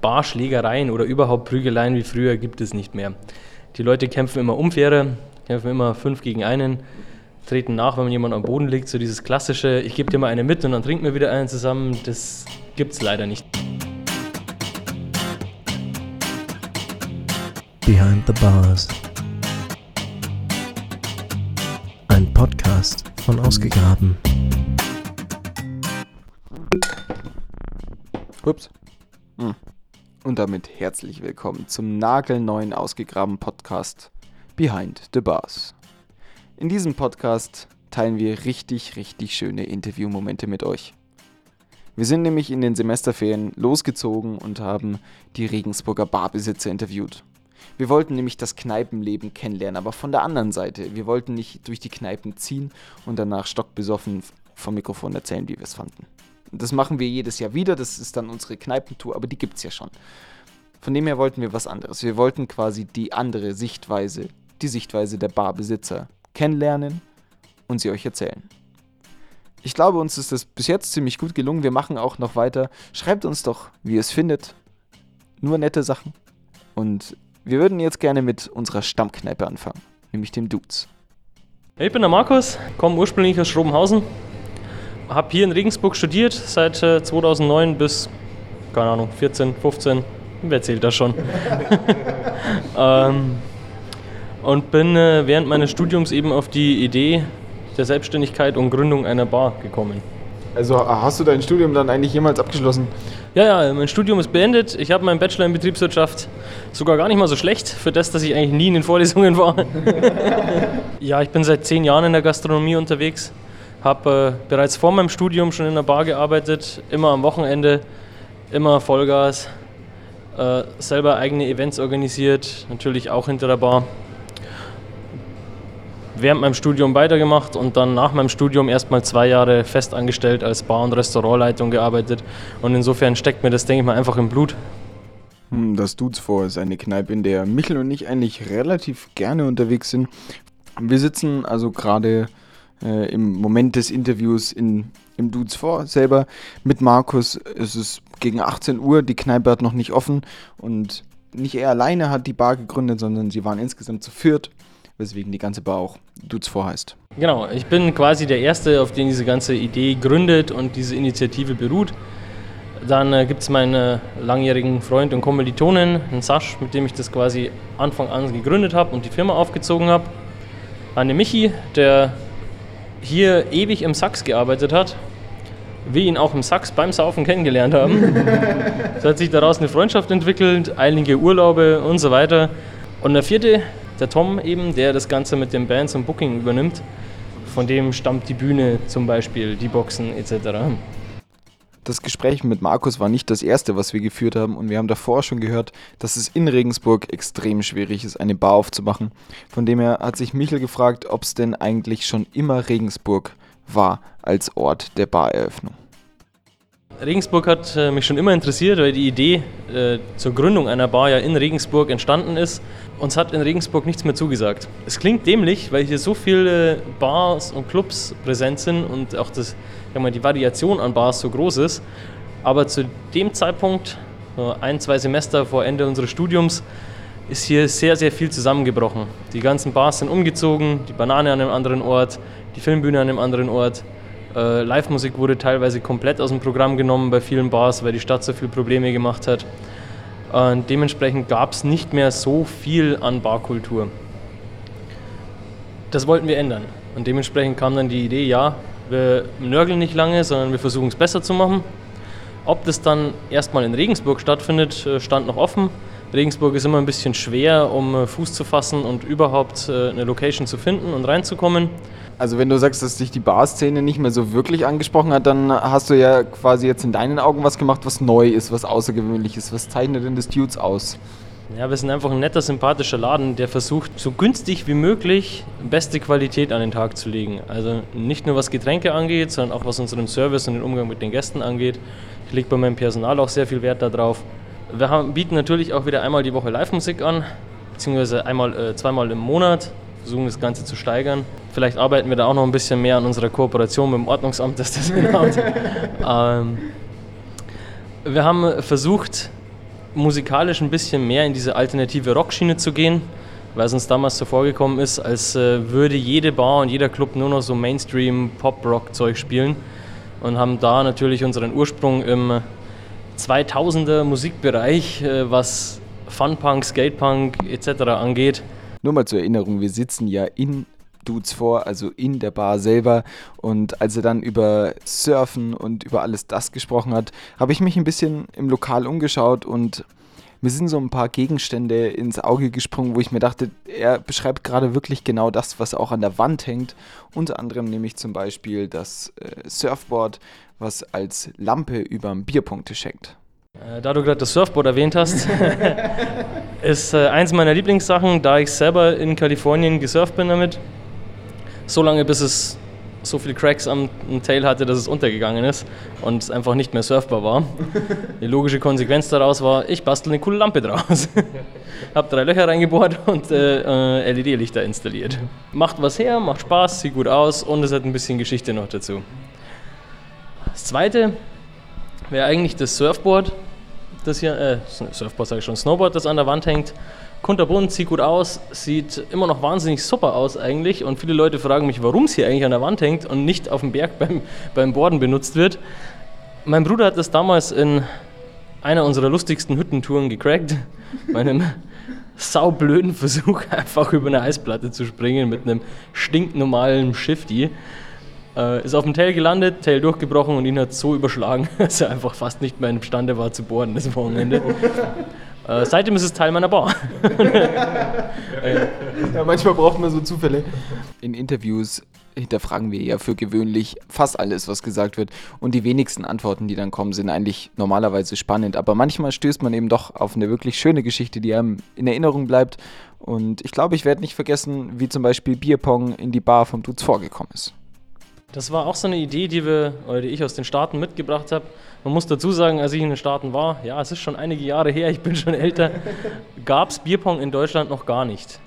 Barschlägereien oder überhaupt Prügeleien wie früher gibt es nicht mehr. Die Leute kämpfen immer unfaire, kämpfen immer fünf gegen einen, treten nach, wenn jemand am Boden liegt. So dieses klassische, ich gebe dir mal eine mit und dann trinken wir wieder einen zusammen, das gibt es leider nicht. Behind the Bars. Ein Podcast von Ausgegraben. Ups. Hm. Und damit herzlich willkommen zum nagelneuen ausgegraben Podcast Behind the Bars. In diesem Podcast teilen wir richtig, richtig schöne Interviewmomente mit euch. Wir sind nämlich in den Semesterferien losgezogen und haben die Regensburger Barbesitzer interviewt. Wir wollten nämlich das Kneipenleben kennenlernen, aber von der anderen Seite. Wir wollten nicht durch die Kneipen ziehen und danach stockbesoffen vom Mikrofon erzählen, wie wir es fanden. Das machen wir jedes Jahr wieder, das ist dann unsere Kneipentour, aber die gibt es ja schon. Von dem her wollten wir was anderes. Wir wollten quasi die andere Sichtweise, die Sichtweise der Barbesitzer kennenlernen und sie euch erzählen. Ich glaube, uns ist das bis jetzt ziemlich gut gelungen. Wir machen auch noch weiter. Schreibt uns doch, wie ihr es findet. Nur nette Sachen. Und wir würden jetzt gerne mit unserer Stammkneipe anfangen, nämlich dem Dudes. Hey, ich bin der Markus, komme ursprünglich aus Schrobenhausen, habe hier in Regensburg studiert, seit 2009 äh, bis, keine Ahnung, 14, 15, wer zählt das schon? ähm, und bin äh, während meines Studiums eben auf die Idee der Selbstständigkeit und Gründung einer Bar gekommen. Also hast du dein Studium dann eigentlich jemals abgeschlossen? Ja, ja, mein Studium ist beendet. Ich habe meinen Bachelor in Betriebswirtschaft sogar gar nicht mal so schlecht, für das, dass ich eigentlich nie in den Vorlesungen war. ja, ich bin seit zehn Jahren in der Gastronomie unterwegs habe äh, bereits vor meinem Studium schon in der Bar gearbeitet, immer am Wochenende, immer Vollgas, äh, selber eigene Events organisiert, natürlich auch hinter der Bar. Während meinem Studium weitergemacht und dann nach meinem Studium erstmal zwei Jahre festangestellt als Bar- und Restaurantleitung gearbeitet. Und insofern steckt mir das, denke ich mal, einfach im Blut. Hm, das Dudes vor ist eine Kneipe, in der Michel und ich eigentlich relativ gerne unterwegs sind. Wir sitzen also gerade äh, im Moment des Interviews in, im Dudes vor selber mit Markus. Es ist gegen 18 Uhr, die Kneipe hat noch nicht offen und nicht er alleine hat die Bar gegründet, sondern sie waren insgesamt zu viert, weswegen die ganze Bar auch Dudes vor heißt. Genau, ich bin quasi der Erste, auf den diese ganze Idee gründet und diese Initiative beruht. Dann äh, gibt es meinen äh, langjährigen Freund und Kommilitonen, den Sasch, mit dem ich das quasi Anfang an gegründet habe und die Firma aufgezogen habe. An den Michi, der hier ewig im Sachs gearbeitet hat, wir ihn auch im Sachs beim Saufen kennengelernt haben. es hat sich daraus eine Freundschaft entwickelt, einige Urlaube und so weiter. Und der vierte, der Tom eben, der das Ganze mit den Bands und Booking übernimmt, von dem stammt die Bühne zum Beispiel, die Boxen etc. Das Gespräch mit Markus war nicht das erste, was wir geführt haben und wir haben davor schon gehört, dass es in Regensburg extrem schwierig ist, eine Bar aufzumachen. Von dem her hat sich Michel gefragt, ob es denn eigentlich schon immer Regensburg war als Ort der Bareröffnung. Regensburg hat äh, mich schon immer interessiert, weil die Idee äh, zur Gründung einer Bar ja in Regensburg entstanden ist. Uns hat in Regensburg nichts mehr zugesagt. Es klingt dämlich, weil hier so viele Bars und Clubs präsent sind und auch das, mal, die Variation an Bars so groß ist. Aber zu dem Zeitpunkt, so ein, zwei Semester vor Ende unseres Studiums, ist hier sehr, sehr viel zusammengebrochen. Die ganzen Bars sind umgezogen, die Banane an einem anderen Ort, die Filmbühne an einem anderen Ort. Äh, Live-Musik wurde teilweise komplett aus dem Programm genommen bei vielen Bars, weil die Stadt so viele Probleme gemacht hat. Und dementsprechend gab es nicht mehr so viel an Barkultur. Das wollten wir ändern. Und dementsprechend kam dann die Idee, ja, wir nörgeln nicht lange, sondern wir versuchen es besser zu machen. Ob das dann erstmal in Regensburg stattfindet, äh, stand noch offen. Regensburg ist immer ein bisschen schwer, um äh, Fuß zu fassen und überhaupt äh, eine Location zu finden und reinzukommen. Also wenn du sagst, dass dich die Barszene nicht mehr so wirklich angesprochen hat, dann hast du ja quasi jetzt in deinen Augen was gemacht, was neu ist, was außergewöhnlich ist. Was zeichnet denn das Dudes aus? Ja, wir sind einfach ein netter, sympathischer Laden, der versucht, so günstig wie möglich beste Qualität an den Tag zu legen. Also nicht nur was Getränke angeht, sondern auch was unseren Service und den Umgang mit den Gästen angeht. Ich lege bei meinem Personal auch sehr viel Wert darauf. Wir haben, bieten natürlich auch wieder einmal die Woche Live-Musik an, beziehungsweise einmal, äh, zweimal im Monat versuchen das Ganze zu steigern. Vielleicht arbeiten wir da auch noch ein bisschen mehr an unserer Kooperation mit dem Ordnungsamt, dass das hinhaut. ähm, wir haben versucht, musikalisch ein bisschen mehr in diese alternative Rockschiene zu gehen, weil es uns damals so vorgekommen ist, als äh, würde jede Bar und jeder Club nur noch so Mainstream-Pop-Rock-Zeug spielen und haben da natürlich unseren Ursprung im 2000er Musikbereich, äh, was Funpunk, Skatepunk etc. angeht. Nur mal zur Erinnerung, wir sitzen ja in Dudes vor, also in der Bar selber. Und als er dann über Surfen und über alles das gesprochen hat, habe ich mich ein bisschen im Lokal umgeschaut und mir sind so ein paar Gegenstände ins Auge gesprungen, wo ich mir dachte, er beschreibt gerade wirklich genau das, was auch an der Wand hängt. Unter anderem nämlich zum Beispiel das äh, Surfboard, was als Lampe über dem Bierpunktisch hängt. Äh, da du gerade das Surfboard erwähnt hast, ist äh, eins meiner Lieblingssachen, da ich selber in Kalifornien gesurft bin damit. So lange, bis es so viele Cracks am Tail hatte, dass es untergegangen ist und es einfach nicht mehr surfbar war. Die logische Konsequenz daraus war, ich bastel eine coole Lampe draus. Hab drei Löcher reingebohrt und äh, äh LED-Lichter installiert. Macht was her, macht Spaß, sieht gut aus und es hat ein bisschen Geschichte noch dazu. Das zweite wäre eigentlich das Surfboard, das hier, äh, Surfboard sage ich schon, Snowboard, das an der Wand hängt kunterbunt, sieht gut aus, sieht immer noch wahnsinnig super aus eigentlich. Und viele Leute fragen mich, warum es hier eigentlich an der Wand hängt und nicht auf dem Berg beim, beim Borden benutzt wird. Mein Bruder hat das damals in einer unserer lustigsten Hüttentouren gecrackt. Bei einem saublöden Versuch, einfach über eine Eisplatte zu springen mit einem stinknormalen Shifty. Äh, ist auf dem Tail gelandet, Tail durchgebrochen und ihn hat so überschlagen, dass er einfach fast nicht mehr imstande war zu bohren das Wochenende. Äh, seitdem ist es Teil meiner Bar. ja, manchmal braucht man so Zufälle. In Interviews hinterfragen wir ja für gewöhnlich fast alles, was gesagt wird. Und die wenigsten Antworten, die dann kommen, sind eigentlich normalerweise spannend. Aber manchmal stößt man eben doch auf eine wirklich schöne Geschichte, die einem in Erinnerung bleibt. Und ich glaube, ich werde nicht vergessen, wie zum Beispiel Bierpong in die Bar vom Dudes vorgekommen ist. Das war auch so eine Idee, die wir oder die ich aus den Staaten mitgebracht habe. Man muss dazu sagen, als ich in den Staaten war, ja, es ist schon einige Jahre her, ich bin schon älter, gab es Bierpong in Deutschland noch gar nicht.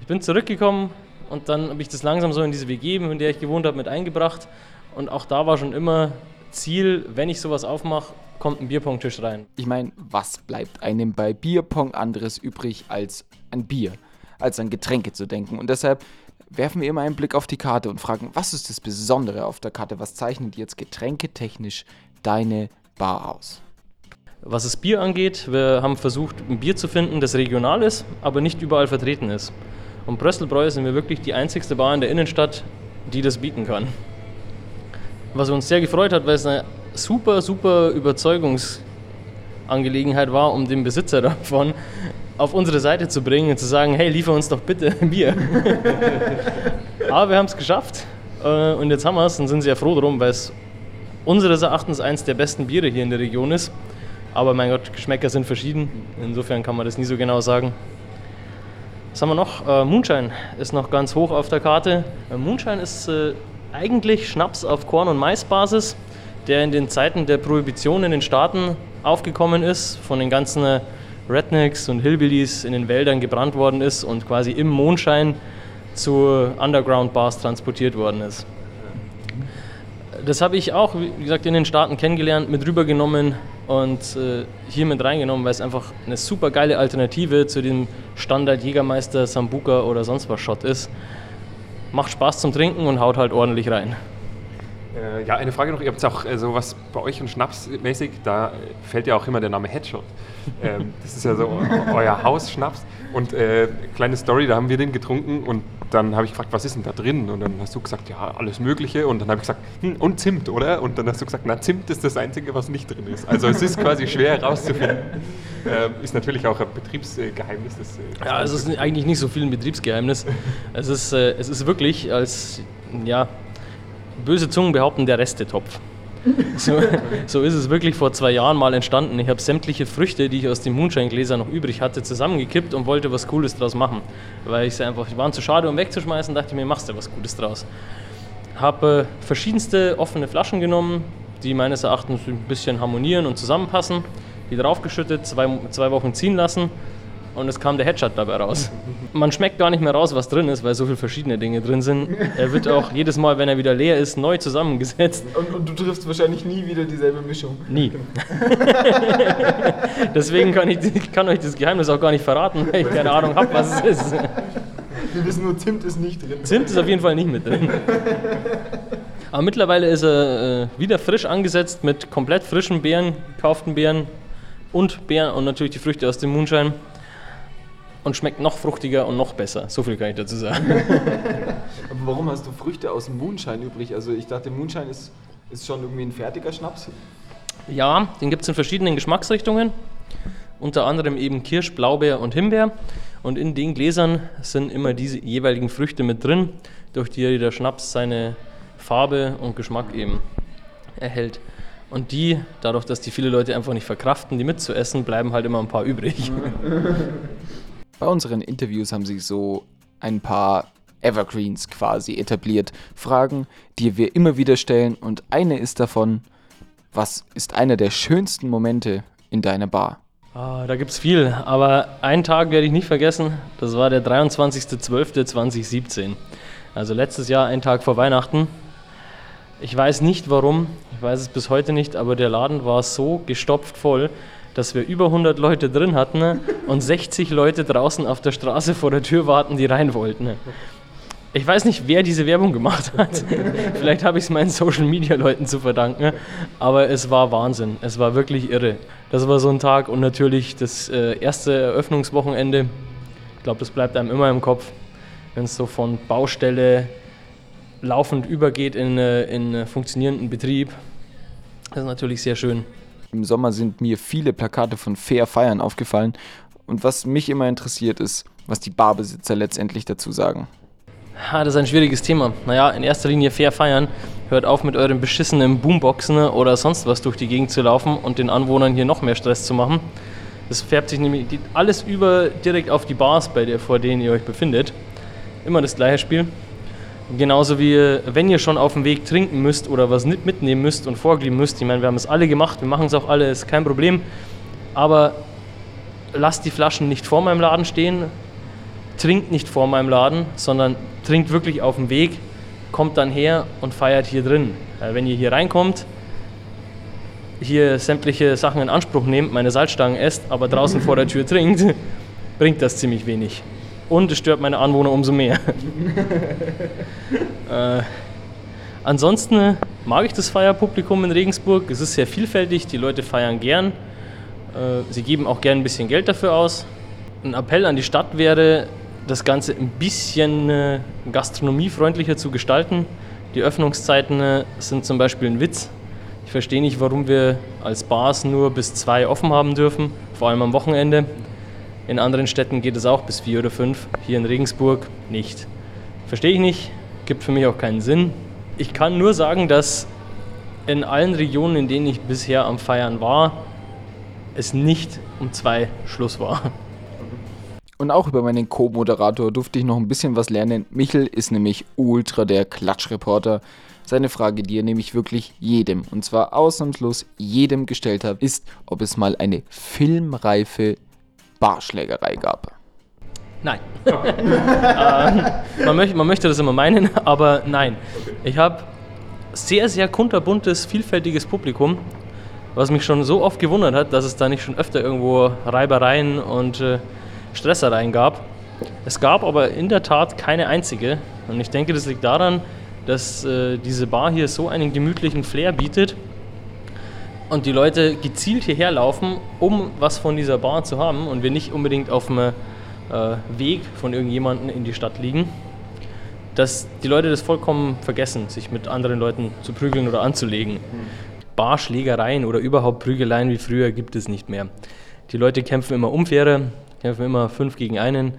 Ich bin zurückgekommen und dann habe ich das langsam so in diese WG, in der ich gewohnt habe, mit eingebracht. Und auch da war schon immer Ziel, wenn ich sowas aufmache, kommt ein Bierpong-Tisch rein. Ich meine, was bleibt einem bei Bierpong anderes übrig als ein Bier, als an Getränke zu denken? Und deshalb werfen wir immer einen Blick auf die Karte und fragen, was ist das Besondere auf der Karte? Was zeichnet jetzt getränketechnisch deine Bar aus? Was das Bier angeht, wir haben versucht, ein Bier zu finden, das regional ist, aber nicht überall vertreten ist. Und Brösselbräu sind wir wirklich die einzigste Bar in der Innenstadt, die das bieten kann. Was uns sehr gefreut hat, weil es eine super, super Überzeugungsangelegenheit war, um den Besitzer davon auf unsere Seite zu bringen und zu sagen, hey, liefer uns doch bitte ein Bier. Aber wir haben es geschafft äh, und jetzt haben wir es und sind sehr froh drum, weil es unseres Erachtens eines der besten Biere hier in der Region ist. Aber mein Gott, Geschmäcker sind verschieden. Insofern kann man das nie so genau sagen. Was haben wir noch? Äh, Moonshine ist noch ganz hoch auf der Karte. Äh, Moonshine ist äh, eigentlich Schnaps auf Korn- und Maisbasis, der in den Zeiten der Prohibition in den Staaten aufgekommen ist, von den ganzen äh, Rednecks und Hillbillies in den Wäldern gebrannt worden ist und quasi im Mondschein zu Underground-Bars transportiert worden ist. Das habe ich auch, wie gesagt, in den Staaten kennengelernt, mit rübergenommen und äh, hier mit reingenommen, weil es einfach eine super geile Alternative zu dem Standard Jägermeister, Sambuka oder sonst was Shot ist. Macht Spaß zum Trinken und haut halt ordentlich rein. Äh, ja, eine Frage noch. Ihr habt auch äh, sowas bei euch und Schnapsmäßig, da fällt ja auch immer der Name Headshot. Ähm, das ist ja so euer Hausschnaps. Und äh, kleine Story, da haben wir den getrunken und dann habe ich gefragt, was ist denn da drin? Und dann hast du gesagt, ja, alles Mögliche. Und dann habe ich gesagt, hm, und Zimt, oder? Und dann hast du gesagt, na, Zimt ist das Einzige, was nicht drin ist. Also es ist quasi schwer herauszufinden. Ähm, ist natürlich auch ein Betriebsgeheimnis. Das, äh, ja, es ist eigentlich nicht so viel ein Betriebsgeheimnis. Es ist, äh, es ist wirklich als, ja, böse Zungen behaupten, der Restetopf. So, so, ist es wirklich vor zwei Jahren mal entstanden. Ich habe sämtliche Früchte, die ich aus dem Moonshine-Gläser noch übrig hatte, zusammengekippt und wollte was Cooles draus machen. Weil ich sie einfach, die waren zu schade, um wegzuschmeißen, dachte ich mir, machst du was Gutes draus. Habe äh, verschiedenste offene Flaschen genommen, die meines Erachtens ein bisschen harmonieren und zusammenpassen, die draufgeschüttet, zwei, zwei Wochen ziehen lassen und es kam der Headshot dabei raus. Man schmeckt gar nicht mehr raus, was drin ist, weil so viele verschiedene Dinge drin sind. Er wird auch jedes Mal, wenn er wieder leer ist, neu zusammengesetzt. Und, und du triffst wahrscheinlich nie wieder dieselbe Mischung. Nie. Deswegen kann ich, kann euch das Geheimnis auch gar nicht verraten, weil ich keine Ahnung habe, was es ist. Wir wissen nur, Zimt ist nicht drin. Zimt ist auf jeden Fall nicht mit drin. Aber mittlerweile ist er äh, wieder frisch angesetzt mit komplett frischen Beeren, gekauften Beeren und Beeren und natürlich die Früchte aus dem Moonshine. Und schmeckt noch fruchtiger und noch besser. So viel kann ich dazu sagen. Aber warum hast du Früchte aus dem Moonshine übrig? Also ich dachte, Moonshine ist, ist schon irgendwie ein fertiger Schnaps. Ja, den gibt es in verschiedenen Geschmacksrichtungen. Unter anderem eben Kirsch, Blaubeer und Himbeer. Und in den Gläsern sind immer diese jeweiligen Früchte mit drin, durch die der Schnaps seine Farbe und Geschmack eben erhält. Und die, dadurch, dass die viele Leute einfach nicht verkraften, die mitzuessen, bleiben halt immer ein paar übrig. Bei unseren Interviews haben sich so ein paar Evergreens quasi etabliert. Fragen, die wir immer wieder stellen. Und eine ist davon, was ist einer der schönsten Momente in deiner Bar? Ah, da gibt es viel, aber einen Tag werde ich nicht vergessen. Das war der 23.12.2017. Also letztes Jahr, ein Tag vor Weihnachten. Ich weiß nicht warum, ich weiß es bis heute nicht, aber der Laden war so gestopft voll, dass wir über 100 Leute drin hatten und 60 Leute draußen auf der Straße vor der Tür warten, die rein wollten. Ich weiß nicht, wer diese Werbung gemacht hat. Vielleicht habe ich es meinen Social Media Leuten zu verdanken, aber es war Wahnsinn. Es war wirklich irre. Das war so ein Tag und natürlich das äh, erste Eröffnungswochenende. Ich glaube, das bleibt einem immer im Kopf, wenn es so von Baustelle laufend übergeht in, äh, in äh, funktionierenden Betrieb. Das ist natürlich sehr schön. Im Sommer sind mir viele Plakate von Fair Feiern aufgefallen. Und was mich immer interessiert ist, was die Barbesitzer letztendlich dazu sagen. Ha, das ist ein schwieriges Thema. Naja, in erster Linie fair feiern. Hört auf mit euren beschissenen Boomboxen oder sonst was durch die Gegend zu laufen und den Anwohnern hier noch mehr Stress zu machen. Das färbt sich nämlich alles über direkt auf die Bars, bei der, vor denen ihr euch befindet. Immer das gleiche Spiel. Genauso wie wenn ihr schon auf dem Weg trinken müsst oder was mitnehmen müsst und vorglühen müsst. Ich meine, wir haben es alle gemacht, wir machen es auch alle, ist kein Problem. Aber lasst die Flaschen nicht vor meinem Laden stehen, trinkt nicht vor meinem Laden, sondern trinkt wirklich auf dem Weg, kommt dann her und feiert hier drin. Wenn ihr hier reinkommt, hier sämtliche Sachen in Anspruch nehmt, meine Salzstangen esst, aber draußen vor der Tür trinkt, bringt das ziemlich wenig. Und es stört meine Anwohner umso mehr. äh, ansonsten mag ich das Feierpublikum in Regensburg. Es ist sehr vielfältig, die Leute feiern gern. Äh, sie geben auch gern ein bisschen Geld dafür aus. Ein Appell an die Stadt wäre, das Ganze ein bisschen äh, gastronomiefreundlicher zu gestalten. Die Öffnungszeiten äh, sind zum Beispiel ein Witz. Ich verstehe nicht, warum wir als Bars nur bis zwei offen haben dürfen, vor allem am Wochenende. In anderen Städten geht es auch bis vier oder fünf, hier in Regensburg nicht. Verstehe ich nicht, gibt für mich auch keinen Sinn. Ich kann nur sagen, dass in allen Regionen, in denen ich bisher am Feiern war, es nicht um zwei Schluss war. Und auch über meinen Co-Moderator durfte ich noch ein bisschen was lernen. Michel ist nämlich ultra der Klatschreporter. Seine Frage, die er nämlich wirklich jedem, und zwar ausnahmslos jedem gestellt hat, ist, ob es mal eine filmreife Barschlägerei gab. Nein. ähm, man, möchte, man möchte das immer meinen, aber nein. Ich habe sehr, sehr kunterbuntes, vielfältiges Publikum, was mich schon so oft gewundert hat, dass es da nicht schon öfter irgendwo Reibereien und äh, Stressereien gab. Es gab aber in der Tat keine einzige. Und ich denke, das liegt daran, dass äh, diese Bar hier so einen gemütlichen Flair bietet und die Leute gezielt hierher laufen, um was von dieser Bar zu haben und wir nicht unbedingt auf dem äh, Weg von irgendjemandem in die Stadt liegen, dass die Leute das vollkommen vergessen, sich mit anderen Leuten zu prügeln oder anzulegen. Mhm. Barschlägereien oder überhaupt Prügeleien wie früher gibt es nicht mehr. Die Leute kämpfen immer unfairer, kämpfen immer fünf gegen einen,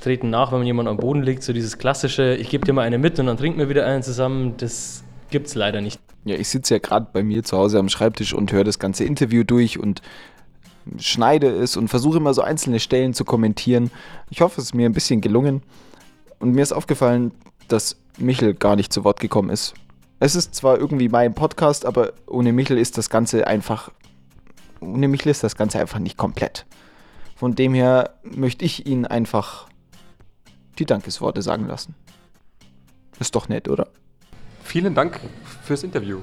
treten nach, wenn jemand am Boden liegt. So dieses klassische, ich gebe dir mal eine mit und dann trinken wir wieder einen zusammen, das gibt es leider nicht. Ja, ich sitze ja gerade bei mir zu Hause am Schreibtisch und höre das ganze Interview durch und schneide es und versuche immer so einzelne Stellen zu kommentieren. Ich hoffe, es ist mir ein bisschen gelungen. Und mir ist aufgefallen, dass Michel gar nicht zu Wort gekommen ist. Es ist zwar irgendwie mein Podcast, aber ohne Michel ist das Ganze einfach. Ohne Michel ist das Ganze einfach nicht komplett. Von dem her möchte ich Ihnen einfach die Dankesworte sagen lassen. Ist doch nett, oder? Vielen Dank fürs Interview.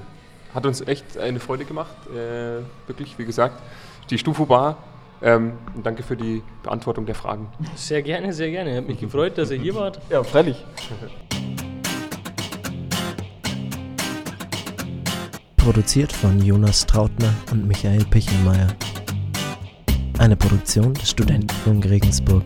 Hat uns echt eine Freude gemacht. Äh, wirklich, wie gesagt, die Stufu Bar. Ähm, danke für die Beantwortung der Fragen. Sehr gerne, sehr gerne. Hat mich gefreut, dass ihr hier wart. Ja, freilich. Produziert von Jonas Trautner und Michael Pichelmeier. Eine Produktion des Studentenfunk Regensburg.